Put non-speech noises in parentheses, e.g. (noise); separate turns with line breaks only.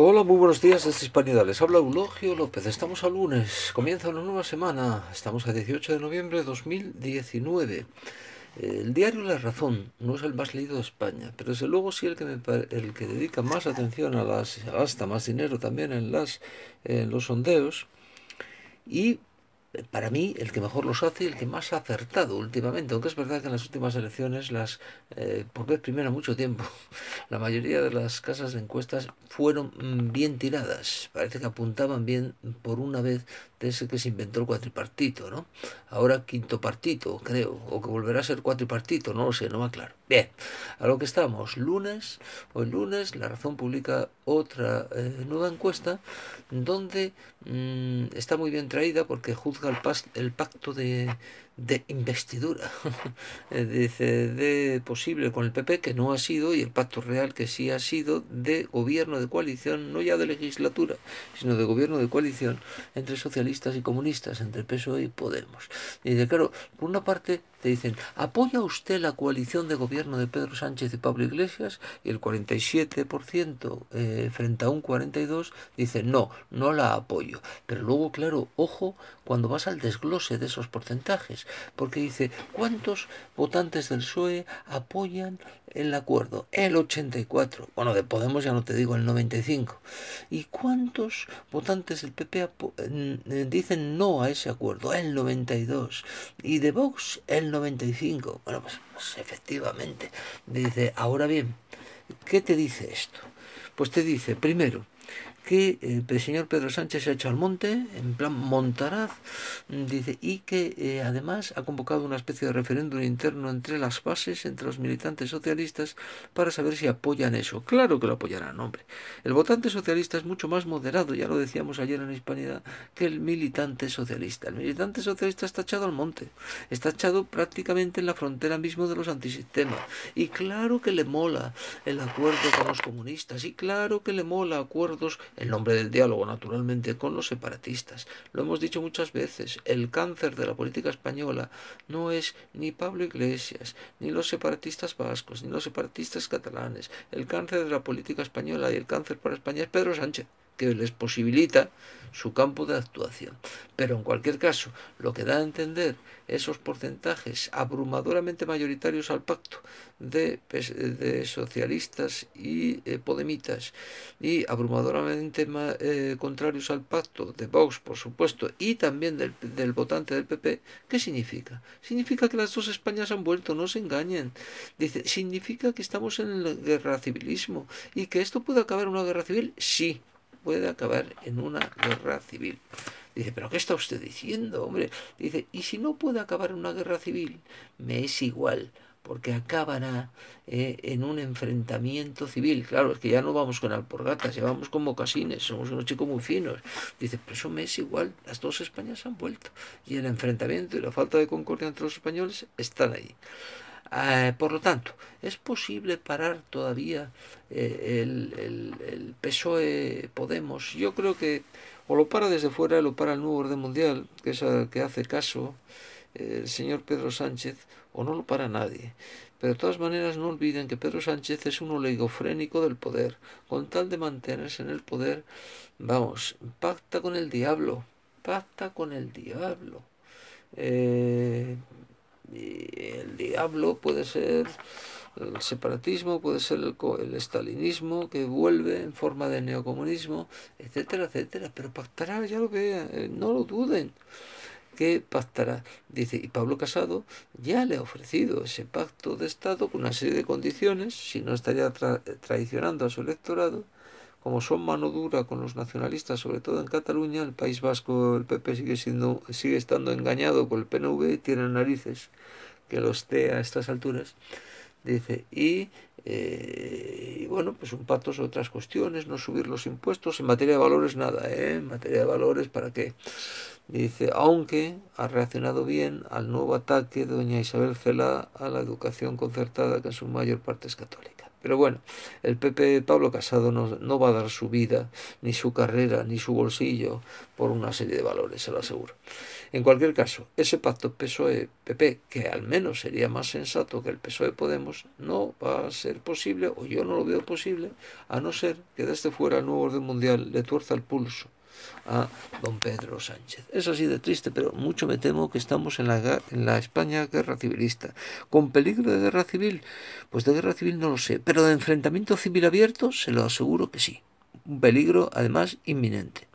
Hola, muy buenos días desde Hispanidad. Les habla Eulogio López. Estamos a lunes, comienza una nueva semana. Estamos a 18 de noviembre de 2019. El diario La Razón no es el más leído de España, pero desde luego sí el que, me, el que dedica más atención a las, gasta más dinero también en, las, en los sondeos. Y para mí el que mejor los hace y el que más ha acertado últimamente, aunque es verdad que en las últimas elecciones, las eh, por vez primera mucho tiempo, (laughs) la mayoría de las casas de encuestas fueron mm, bien tiradas, parece que apuntaban bien por una vez de ese que se inventó el cuatripartito, ¿no? Ahora quinto partito, creo, o que volverá a ser cuatripartito, no lo sé, no me aclaro. Bien, a lo que estamos, lunes, el lunes, La Razón publica otra eh, nueva encuesta donde mm, está muy bien traída porque juzga el, el pacto de, de investidura, (laughs) eh, dice, de posible con el PP, que no ha sido, y el pacto real que sí ha sido, de gobierno de coalición, no ya de legislatura, sino de gobierno de coalición entre socialistas y comunistas, entre PSOE y Podemos. Y dice, claro, por una parte te dicen, ¿apoya usted la coalición de gobierno de Pedro Sánchez y Pablo Iglesias? Y el 47% eh, frente a un 42% dice, no, no la apoyo. Pero luego, claro, ojo cuando vas al desglose de esos porcentajes, porque dice, ¿cuántos votantes del PSOE apoyan el acuerdo? El 84. Bueno, de Podemos ya no te digo el 95. ¿Y cuántos votantes del PP eh, dicen no a ese acuerdo? El 92. Y de Vox el 95. Bueno, pues, pues, efectivamente. Dice, ahora bien, ¿qué te dice esto? Pues te dice, primero, que el señor Pedro Sánchez se ha hecho al monte, en plan montaraz, dice, y que eh, además ha convocado una especie de referéndum interno entre las bases, entre los militantes socialistas, para saber si apoyan eso. Claro que lo apoyarán, hombre. El votante socialista es mucho más moderado, ya lo decíamos ayer en Hispanidad, que el militante socialista. El militante socialista está echado al monte, está echado prácticamente en la frontera mismo de los antisistemas. Y claro que le mola el acuerdo con los comunistas, y claro que le mola acuerdos el nombre del diálogo, naturalmente, con los separatistas. Lo hemos dicho muchas veces, el cáncer de la política española no es ni Pablo Iglesias, ni los separatistas vascos, ni los separatistas catalanes. El cáncer de la política española y el cáncer para España es Pedro Sánchez que les posibilita su campo de actuación. Pero en cualquier caso, lo que da a entender esos porcentajes abrumadoramente mayoritarios al pacto de, socialistas y eh, podemitas y abrumadoramente eh, contrarios al pacto de Vox, por supuesto, y también del, del, votante del PP, ¿qué significa? Significa que las dos Españas han vuelto, no se engañen. Dice, ¿significa que estamos en el guerra civilismo y que esto puede acabar en una guerra civil? Sí, puede acabar en una guerra civil. Dice, pero ¿qué está usted diciendo, hombre? Dice, ¿y si no puede acabar en una guerra civil? Me es igual, porque acabará eh, en un enfrentamiento civil. Claro, es que ya no vamos con alporgatas, ya vamos con mocasines, somos unos chicos muy finos. Dice, pero eso me es igual, las dos Españas han vuelto. Y el enfrentamiento y la falta de concordia entre los españoles están ahí. Eh, por lo tanto, ¿es posible parar todavía eh, el, el, el, PSOE Podemos? Yo creo que o lo para desde fuera, o lo para el nuevo orden mundial, que es al que hace caso eh, el señor Pedro Sánchez, o no lo para nadie. Pero de todas maneras no olviden que Pedro Sánchez es un oligofrénico del poder. Con tal de mantenerse en el poder, vamos, pacta con el diablo, pacta con el diablo. Eh, el diablo puede ser el separatismo, puede ser el, el estalinismo que vuelve en forma de neocomunismo, etcétera, etcétera. Pero pactará, ya lo vean, eh, no lo duden que pactará. Dice, y Pablo Casado ya le ha ofrecido ese pacto de Estado con una serie de condiciones, si no estaría traicionando a su electorado, como son mano dura con los nacionalistas, sobre todo en Cataluña, el País Vasco, el PP sigue siendo, sigue estando engañado por el PNV, tiene narices que lo esté a estas alturas, dice, y, eh, bueno, pues un pacto sobre otras cuestiones, no subir los impuestos, en materia de valores nada, ¿eh? en materia de valores, ¿para qué? Dice, aunque ha reaccionado bien al nuevo ataque de doña Isabel Cela a la educación concertada, que en su mayor parte es católica. Pero bueno, el PP Pablo Casado no, no, va a dar su vida, ni su carrera, ni su bolsillo por una serie de valores, se lo aseguro. En cualquier caso, ese pacto PSOE-PP, que al menos sería más sensato que el PSOE-Podemos, no va a ser posible, o yo no lo veo posible, a no ser que desde fuera el nuevo orden mundial le tuerza el pulso a don Pedro Sánchez. Es así de triste, pero mucho me temo que estamos en la, en la España guerra civilista. ¿Con peligro de guerra civil? Pues de guerra civil no lo sé, pero de enfrentamiento civil abierto se lo aseguro que sí. Un peligro además inminente.